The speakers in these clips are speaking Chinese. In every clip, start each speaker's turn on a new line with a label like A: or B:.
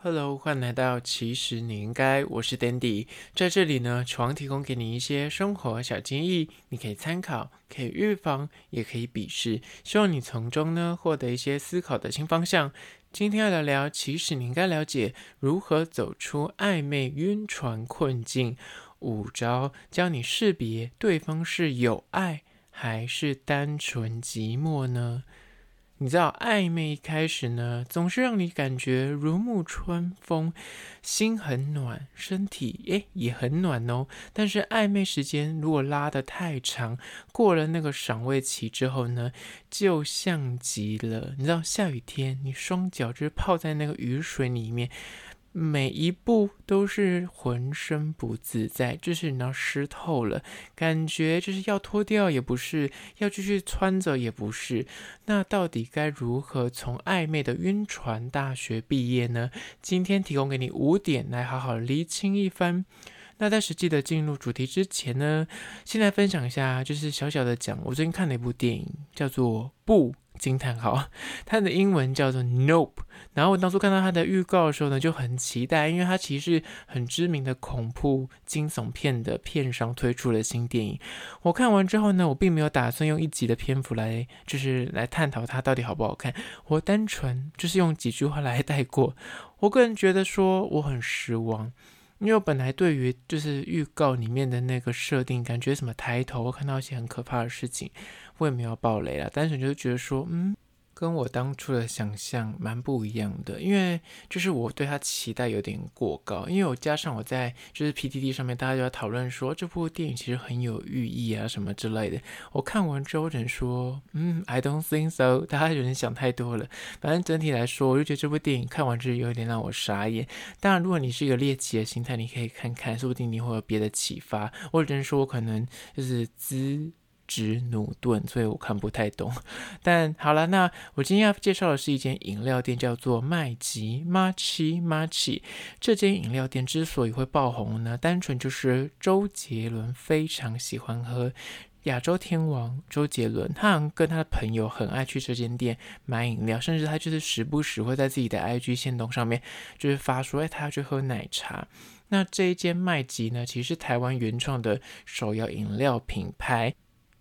A: Hello，欢迎来到其实你应该，我是 Dandy，在这里呢，床提供给你一些生活小建议，你可以参考，可以预防，也可以鄙视，希望你从中呢获得一些思考的新方向。今天要聊聊，其实你应该了解如何走出暧昧晕船困境，五招教你识别对方是有爱还是单纯寂寞呢？你知道暧昧一开始呢，总是让你感觉如沐春风，心很暖，身体诶也很暖哦。但是暧昧时间如果拉得太长，过了那个赏味期之后呢，就像极了，你知道下雨天，你双脚就是泡在那个雨水里面。每一步都是浑身不自在，就是你要湿透了，感觉就是要脱掉也不是，要继续穿着也不是。那到底该如何从暧昧的晕船大学毕业呢？今天提供给你五点来好好厘清一番。那在实际的进入主题之前呢，先来分享一下，就是小小的讲，我最近看了一部电影，叫做《不》。惊叹号，它的英文叫做 Nope。然后我当初看到它的预告的时候呢，就很期待，因为它其实是很知名的恐怖惊悚片的片商推出的新电影。我看完之后呢，我并没有打算用一集的篇幅来，就是来探讨它到底好不好看。我单纯就是用几句话来带过。我个人觉得说我很失望。因为我本来对于就是预告里面的那个设定，感觉什么抬头，看到一些很可怕的事情，我也没有爆雷啦，单纯就是觉得说，嗯。跟我当初的想象蛮不一样的，因为就是我对他期待有点过高，因为我加上我在就是 PTT 上面，大家就在讨论说这部电影其实很有寓意啊什么之类的。我看完之后，我只能说，嗯，I don't think so，大家有点想太多了。反正整体来说，我就觉得这部电影看完之后有点让我傻眼。当然，如果你是一个猎奇的心态，你可以看看，说不定你会有别的启发。我只能说，我可能就是资。直努顿，所以我看不太懂。但好了，那我今天要介绍的是一间饮料店，叫做麦吉 Machi Machi。这间饮料店之所以会爆红呢，单纯就是周杰伦非常喜欢喝亚洲天王周杰伦，他好像跟他的朋友很爱去这间店买饮料，甚至他就是时不时会在自己的 IG 线动上面就是发说，哎，他要去喝奶茶。那这一间麦吉呢，其实是台湾原创的手摇饮料品牌。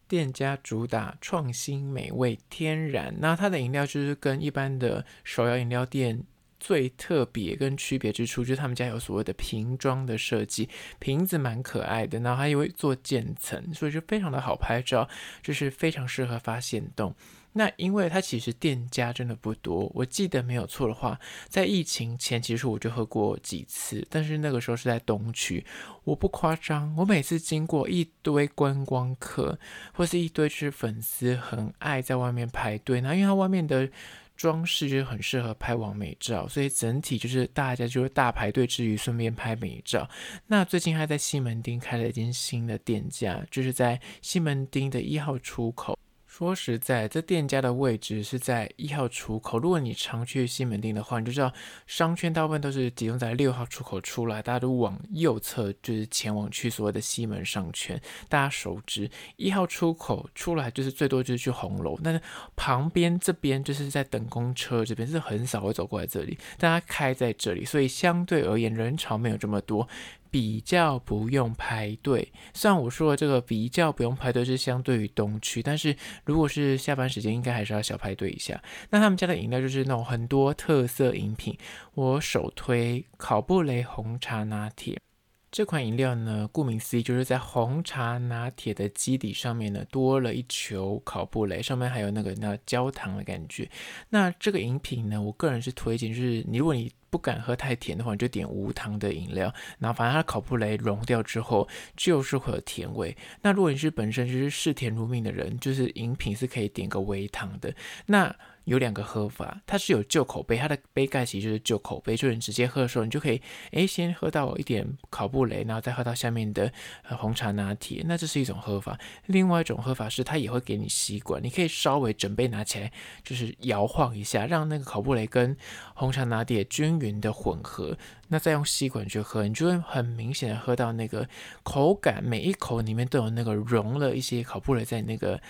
A: 店家主打创新、美味、天然，那它的饮料就是跟一般的手摇饮料店最特别跟区别之处，就是他们家有所谓的瓶装的设计，瓶子蛮可爱的，然后还有做渐层，所以就非常的好拍照，就是非常适合发现洞。那因为它其实店家真的不多，我记得没有错的话，在疫情前其实我就喝过几次，但是那个时候是在东区，我不夸张，我每次经过一堆观光客或是一堆就是粉丝，很爱在外面排队，那因为它外面的装饰就很适合拍完美照，所以整体就是大家就是大排队之余顺便拍美照。那最近还在西门町开了一间新的店家，就是在西门町的一号出口。说实在，这店家的位置是在一号出口。如果你常去西门町的话，你就知道商圈大部分都是集中在六号出口出来，大家都往右侧就是前往去所谓的西门商圈。大家熟知一号出口出来就是最多就是去红楼，但是旁边这边就是在等公车这边是很少会走过来这里，大家开在这里，所以相对而言人潮没有这么多。比较不用排队，虽然我说的这个比较不用排队是相对于东区，但是如果是下班时间，应该还是要小排队一下。那他们家的饮料就是那种很多特色饮品，我首推考布雷红茶拿铁。这款饮料呢，顾名思义，就是在红茶拿铁的基底上面呢，多了一球考布雷，上面还有那个那焦糖的感觉。那这个饮品呢，我个人是推荐，就是你如果你不敢喝太甜的话，你就点无糖的饮料。然后反正它的考布雷融掉之后，就是会有甜味。那如果你是本身就是嗜甜如命的人，就是饮品是可以点个微糖的。那有两个喝法，它是有旧口杯，它的杯盖其实就是旧口杯，就是你直接喝的时候，你就可以诶先喝到一点考布雷，然后再喝到下面的红茶拿铁，那这是一种喝法。另外一种喝法是，它也会给你吸管，你可以稍微整杯拿起来，就是摇晃一下，让那个考布雷跟红茶拿铁均匀的混合，那再用吸管去喝，你就会很明显的喝到那个口感，每一口里面都有那个融了一些烤布雷在那个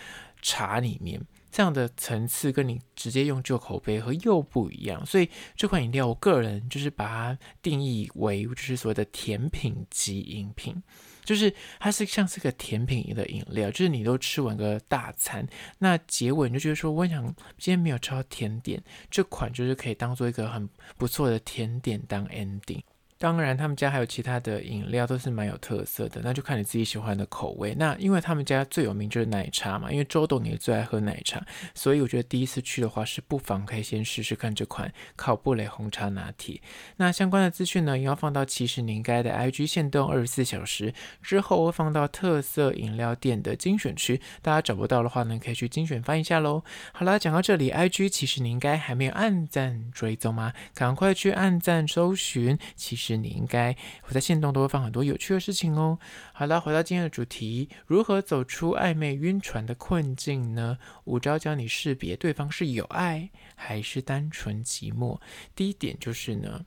A: 茶里面。这样的层次跟你直接用旧口杯喝又不一样。所以这款饮料，我个人就是把它定义为就是所谓的甜品级饮品。就是它是像是个甜品的饮料，就是你都吃完个大餐，那结尾你就觉得说，我想今天没有吃到甜点，这款就是可以当做一个很不错的甜点当 ending。当然，他们家还有其他的饮料，都是蛮有特色的，那就看你自己喜欢的口味。那因为他们家最有名就是奶茶嘛，因为周董也最爱喝奶茶，所以我觉得第一次去的话是不妨可以先试试看这款考布蕾红茶拿铁。那相关的资讯呢，也要放到其实你应该的 IG 限动二十四小时之后，会放到特色饮料店的精选区，大家找不到的话呢，可以去精选翻一下喽。好啦，讲到这里，IG 其实你应该还没有按赞追踪吗？赶快去按赞搜寻，其实。实你应该我在线动都会放很多有趣的事情哦。好了，回到今天的主题，如何走出暧昧晕船的困境呢？五招教你识别对方是有爱还是单纯寂寞。第一点就是呢，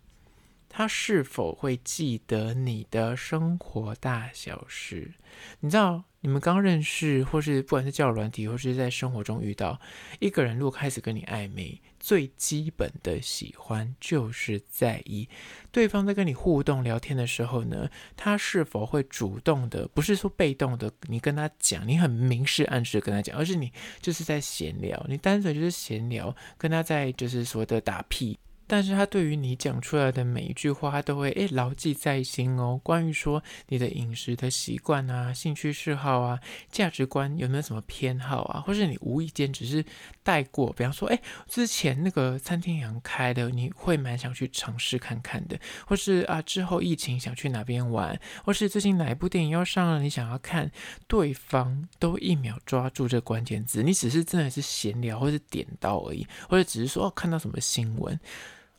A: 他是否会记得你的生活大小事？你知道？你们刚认识，或是不管是交友软体，或是在生活中遇到一个人，如果开始跟你暧昧，最基本的喜欢就是在意对方在跟你互动聊天的时候呢，他是否会主动的，不是说被动的，你跟他讲，你很明示暗示跟他讲，而是你就是在闲聊，你单纯就是闲聊，跟他在就是所谓的打屁。但是他对于你讲出来的每一句话，他都会诶牢记在心哦。关于说你的饮食的习惯啊、兴趣嗜好啊、价值观有没有什么偏好啊，或是你无意间只是带过，比方说诶之前那个餐厅阳开的，你会蛮想去尝试看看的，或是啊之后疫情想去哪边玩，或是最近哪一部电影要上了，你想要看，对方都一秒抓住这关键字，你只是真的是闲聊或是点到而已，或者只是说哦看到什么新闻。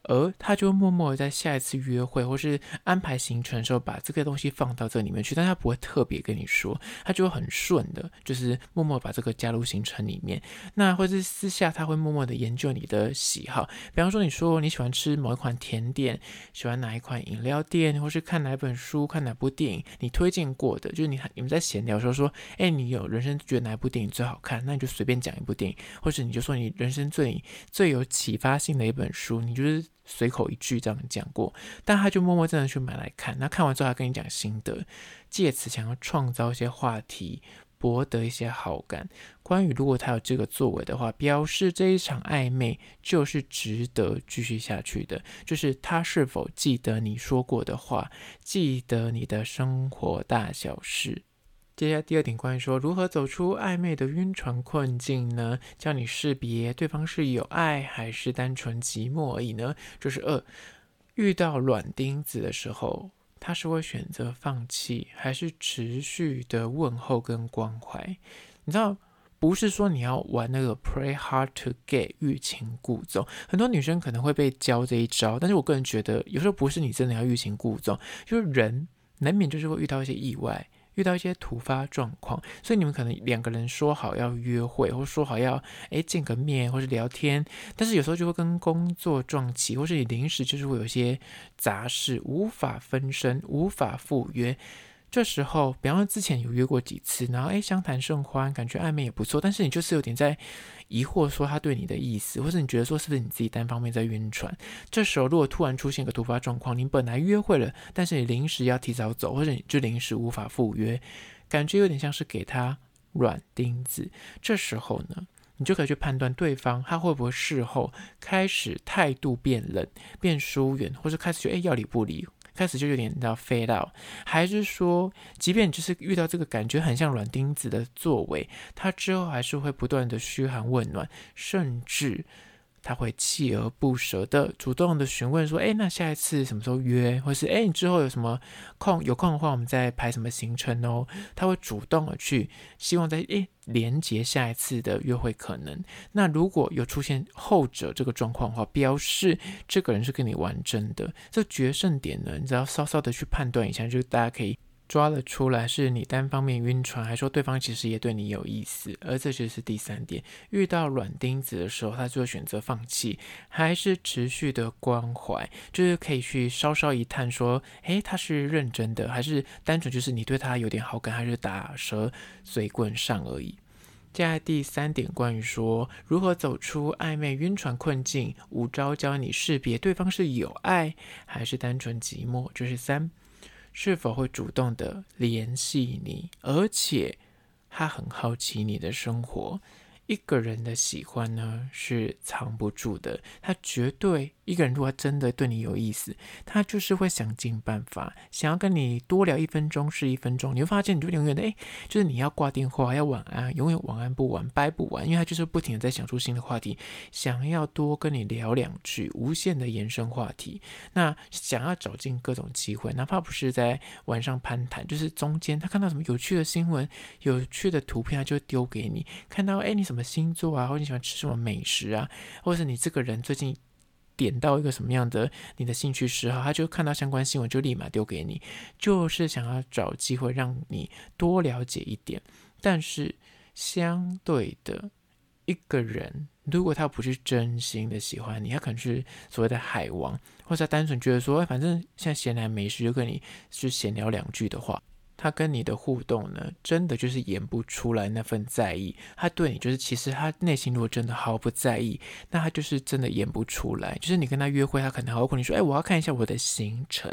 A: 而他就默默的在下一次约会或是安排行程的时候，把这个东西放到这里面去，但他不会特别跟你说，他就会很顺的，就是默默把这个加入行程里面。那或是私下他会默默的研究你的喜好，比方说你说你喜欢吃某一款甜点，喜欢哪一款饮料店，或是看哪本书、看哪部电影，你推荐过的，就是你你们在闲聊的时候说，哎，你有人生觉得哪一部电影最好看，那你就随便讲一部电影，或者你就说你人生最最有启发性的一本书，你就是。随口一句这样讲过，但他就默默真的去买来看。那看完之后，他跟你讲心得，借此想要创造一些话题，博得一些好感。关于如果他有这个作为的话，表示这一场暧昧就是值得继续下去的。就是他是否记得你说过的话，记得你的生活大小事。接下来第二点，关于说如何走出暧昧的晕船困境呢？教你识别对方是有爱还是单纯寂寞而已呢？就是二，遇到软钉子的时候，他是会选择放弃，还是持续的问候跟关怀？你知道，不是说你要玩那个 play hard to get 欲擒故纵，很多女生可能会被教这一招，但是我个人觉得，有时候不是你真的要欲擒故纵，就是人难免就是会遇到一些意外。遇到一些突发状况，所以你们可能两个人说好要约会，或说好要诶见个面，或是聊天，但是有时候就会跟工作撞起，或是你临时就是会有一些杂事，无法分身，无法赴约。这时候，比方说之前有约过几次，然后诶相谈甚欢，感觉暧昧也不错，但是你就是有点在疑惑，说他对你的意思，或是你觉得说是不是你自己单方面在晕船？这时候如果突然出现一个突发状况，你本来约会了，但是你临时要提早走，或者你就临时无法赴约，感觉有点像是给他软钉子。这时候呢，你就可以去判断对方他会不会事后开始态度变冷、变疏远，或者开始觉得诶要理不理。开始就有点到飞到，还是说，即便就是遇到这个感觉很像软钉子的作为，他之后还是会不断的嘘寒问暖，甚至。他会锲而不舍的主动的询问说：“哎，那下一次什么时候约？或是哎，你之后有什么空？有空的话，我们再排什么行程哦？”他会主动的去希望在哎连接下一次的约会可能。那如果有出现后者这个状况的话，表示这个人是跟你玩真的。这决胜点呢，你只要稍稍的去判断一下，就是大家可以。抓了出来，是你单方面晕船，还说对方其实也对你有意思，而这就是第三点。遇到软钉子的时候，他就会选择放弃，还是持续的关怀，就是可以去稍稍一探，说，诶，他是认真的，还是单纯就是你对他有点好感，还是打蛇随棍上而已。接下来第三点，关于说如何走出暧昧晕船困境，五招教你识别对方是有爱还是单纯寂寞。就是三，是否会主动的联系你，而且他很好奇你的生活。一个人的喜欢呢，是藏不住的，他绝对。一个人如果真的对你有意思，他就是会想尽办法，想要跟你多聊一分钟是一分钟。你会发现，你就永远的哎，就是你要挂电话，要晚安，永远晚安不完，掰不完，因为他就是不停的在想出新的话题，想要多跟你聊两句，无限的延伸话题。那想要找尽各种机会，哪怕不是在晚上攀谈，就是中间他看到什么有趣的新闻、有趣的图片，他就丢给你。看到哎，你什么星座啊，或者你喜欢吃什么美食啊，或者你这个人最近。点到一个什么样的你的兴趣嗜好，他就看到相关新闻就立马丢给你，就是想要找机会让你多了解一点。但是相对的，一个人如果他不是真心的喜欢你，他可能是所谓的海王，或者他单纯觉得说，反正现在闲来没事就跟你去闲聊两句的话。他跟你的互动呢，真的就是演不出来那份在意。他对你就是，其实他内心如果真的毫不在意，那他就是真的演不出来。就是你跟他约会，他可能还会你说：“哎，我要看一下我的行程。”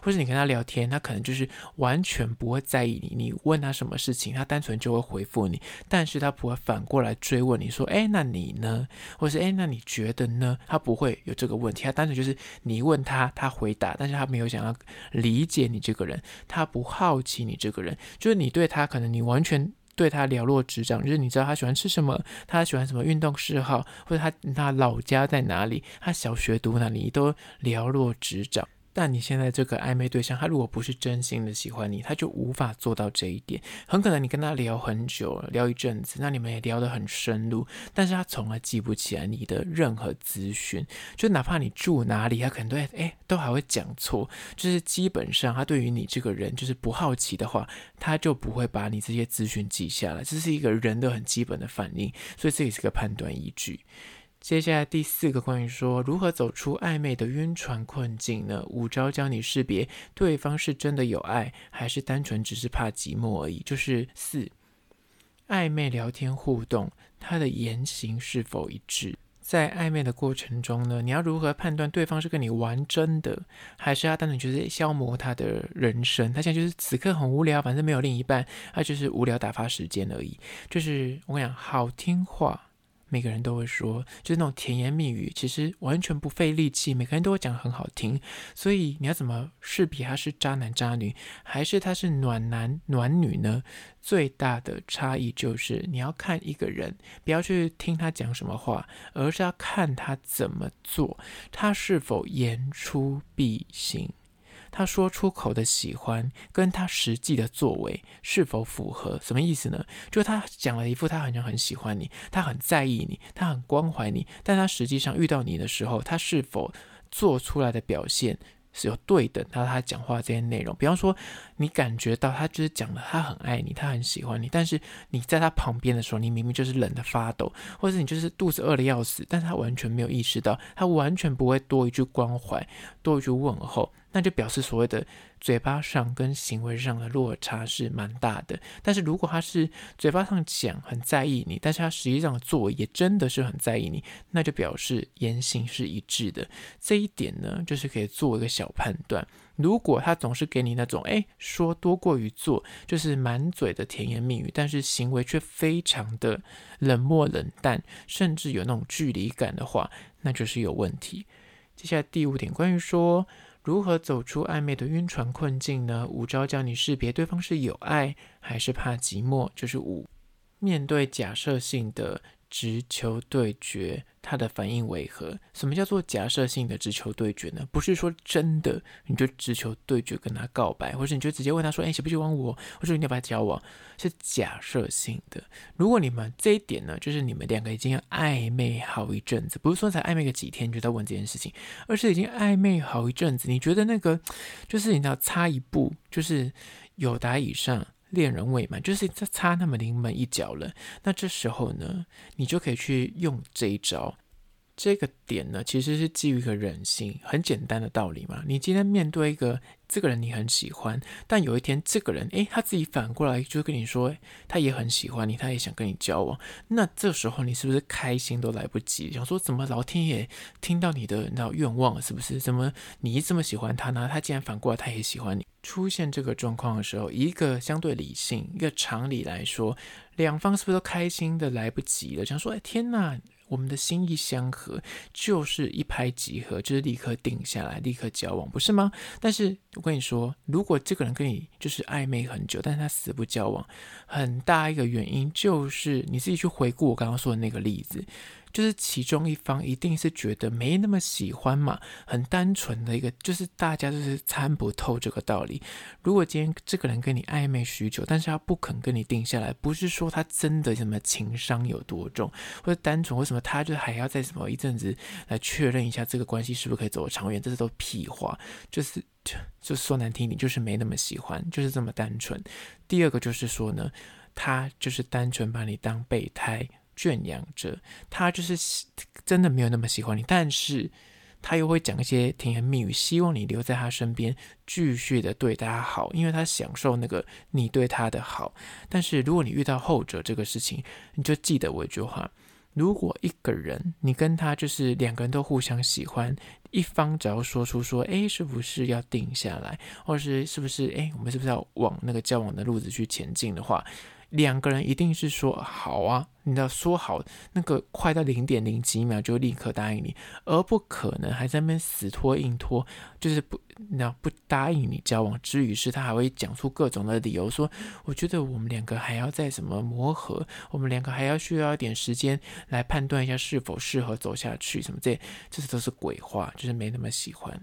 A: 或者你跟他聊天，他可能就是完全不会在意你。你问他什么事情，他单纯就会回复你，但是他不会反过来追问你说：“哎，那你呢？”或是“哎，那你觉得呢？”他不会有这个问题。他单纯就是你问他，他回答，但是他没有想要理解你这个人，他不好奇。你这个人，就是你对他，可能你完全对他了若指掌，就是你知道他喜欢吃什么，他喜欢什么运动嗜好，或者他他老家在哪里，他小学读哪里，你都了若指掌。但你现在这个暧昧对象，他如果不是真心的喜欢你，他就无法做到这一点。很可能你跟他聊很久，聊一阵子，那你们也聊得很深入，但是他从来记不起来你的任何资讯，就哪怕你住哪里，他可能都哎都还会讲错。就是基本上他对于你这个人就是不好奇的话，他就不会把你这些资讯记下来。这是一个人的很基本的反应，所以这也是个判断依据。接下来第四个关于说如何走出暧昧的晕船困境呢？五招教你识别对方是真的有爱，还是单纯只是怕寂寞而已。就是四，暧昧聊天互动，他的言行是否一致？在暧昧的过程中呢，你要如何判断对方是跟你玩真的，还是他单纯就是消磨他的人生？他现在就是此刻很无聊，反正没有另一半，他就是无聊打发时间而已。就是我跟你讲，好听话。每个人都会说，就是那种甜言蜜语，其实完全不费力气，每个人都会讲很好听。所以你要怎么识别他是渣男渣女，还是他是暖男暖女呢？最大的差异就是你要看一个人，不要去听他讲什么话，而是要看他怎么做，他是否言出必行。他说出口的喜欢，跟他实际的作为是否符合？什么意思呢？就他讲了一副他好像很喜欢你，他很在意你，他很关怀你，但他实际上遇到你的时候，他是否做出来的表现？是有对等到他讲话这些内容，比方说你感觉到他就是讲了他很爱你，他很喜欢你，但是你在他旁边的时候，你明明就是冷得发抖，或者你就是肚子饿得要死，但是他完全没有意识到，他完全不会多一句关怀，多一句问候，那就表示所谓的。嘴巴上跟行为上的落差是蛮大的，但是如果他是嘴巴上讲很在意你，但是他实际上的作为也真的是很在意你，那就表示言行是一致的。这一点呢，就是可以做一个小判断。如果他总是给你那种哎说多过于做，就是满嘴的甜言蜜语，但是行为却非常的冷漠冷淡，甚至有那种距离感的话，那就是有问题。接下来第五点，关于说。如何走出暧昧的晕船困境呢？五招教你识别对方是有爱还是怕寂寞。就是五，面对假设性的直球对决，他的反应为何？什么叫做假设性的直球对决呢？不是说真的你就直球对决跟他告白，或者你就直接问他说：“哎，喜不喜欢我？”或者你要不要交往？是假设性的。如果你们这一点呢，就是你们两个已经暧昧好一阵子，不是说才暧昧个几天就在问这件事情，而是已经暧昧好一阵子。你觉得那个就是你要差一步就是友达以上。恋人未满，就是差差那么临门一脚了。那这时候呢，你就可以去用这一招，这个点呢，其实是基于一个人性，很简单的道理嘛。你今天面对一个这个人，你很喜欢，但有一天这个人，诶，他自己反过来就跟你说，他也很喜欢你，他也想跟你交往。那这时候你是不是开心都来不及？想说怎么老天爷听到你的那愿望，是不是？怎么你这么喜欢他呢？他竟然反过来他也喜欢你。出现这个状况的时候，一个相对理性、一个常理来说，两方是不是都开心的来不及了？想说，哎，天哪！我们的心意相合，就是一拍即合，就是立刻定下来，立刻交往，不是吗？但是我跟你说，如果这个人跟你就是暧昧很久，但是他死不交往，很大一个原因就是你自己去回顾我刚刚说的那个例子。就是其中一方一定是觉得没那么喜欢嘛，很单纯的一个，就是大家就是参不透这个道理。如果今天这个人跟你暧昧许久，但是他不肯跟你定下来，不是说他真的什么情商有多重，或者单纯为什么他就还要再什么一阵子来确认一下这个关系是不是可以走得长远，这是都屁话。就是就就说难听点，就是没那么喜欢，就是这么单纯。第二个就是说呢，他就是单纯把你当备胎。圈养着他，就是真的没有那么喜欢你，但是他又会讲一些甜言蜜语，希望你留在他身边，继续的对他好，因为他享受那个你对他的好。但是如果你遇到后者这个事情，你就记得我一句话：如果一个人你跟他就是两个人都互相喜欢，一方只要说出说，哎，是不是要定下来，或是是不是哎，我们是不是要往那个交往的路子去前进的话，两个人一定是说好啊，你要说好，那个快到零点零几秒就立刻答应你，而不可能还在那边死拖硬拖，就是不那不答应你交往之余，是他还会讲出各种的理由，说我觉得我们两个还要再怎么磨合，我们两个还要需要一点时间来判断一下是否适合走下去，什么这这些都是鬼话，就是没那么喜欢。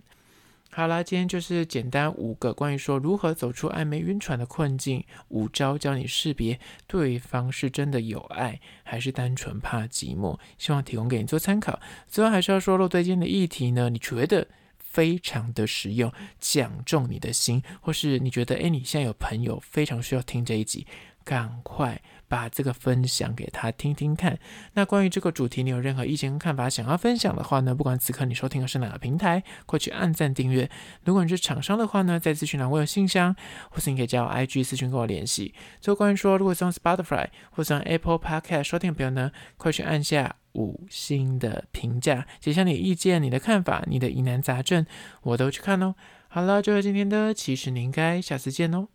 A: 好啦，今天就是简单五个关于说如何走出暧昧晕船的困境，五招教你识别对方是真的有爱，还是单纯怕寂寞，希望提供给你做参考。最后还是要说，若对今天的议题呢，你觉得非常的实用，讲中你的心，或是你觉得诶，你现在有朋友非常需要听这一集，赶快。把这个分享给他听听看。那关于这个主题，你有任何意见跟看法想要分享的话呢？不管此刻你收听的是哪个平台，快去按赞订阅。如果你是厂商的话呢，在资讯栏我有信箱，或是你可以加我 IG 私讯跟我联系。最后关于说，如果是用 Spotify 或是用 Apple Podcast 收听的朋友呢，快去按下五星的评价，写下你的意见、你的看法、你的疑难杂症，我都去看哦。好了，就是今天的，其实你应该下次见哦。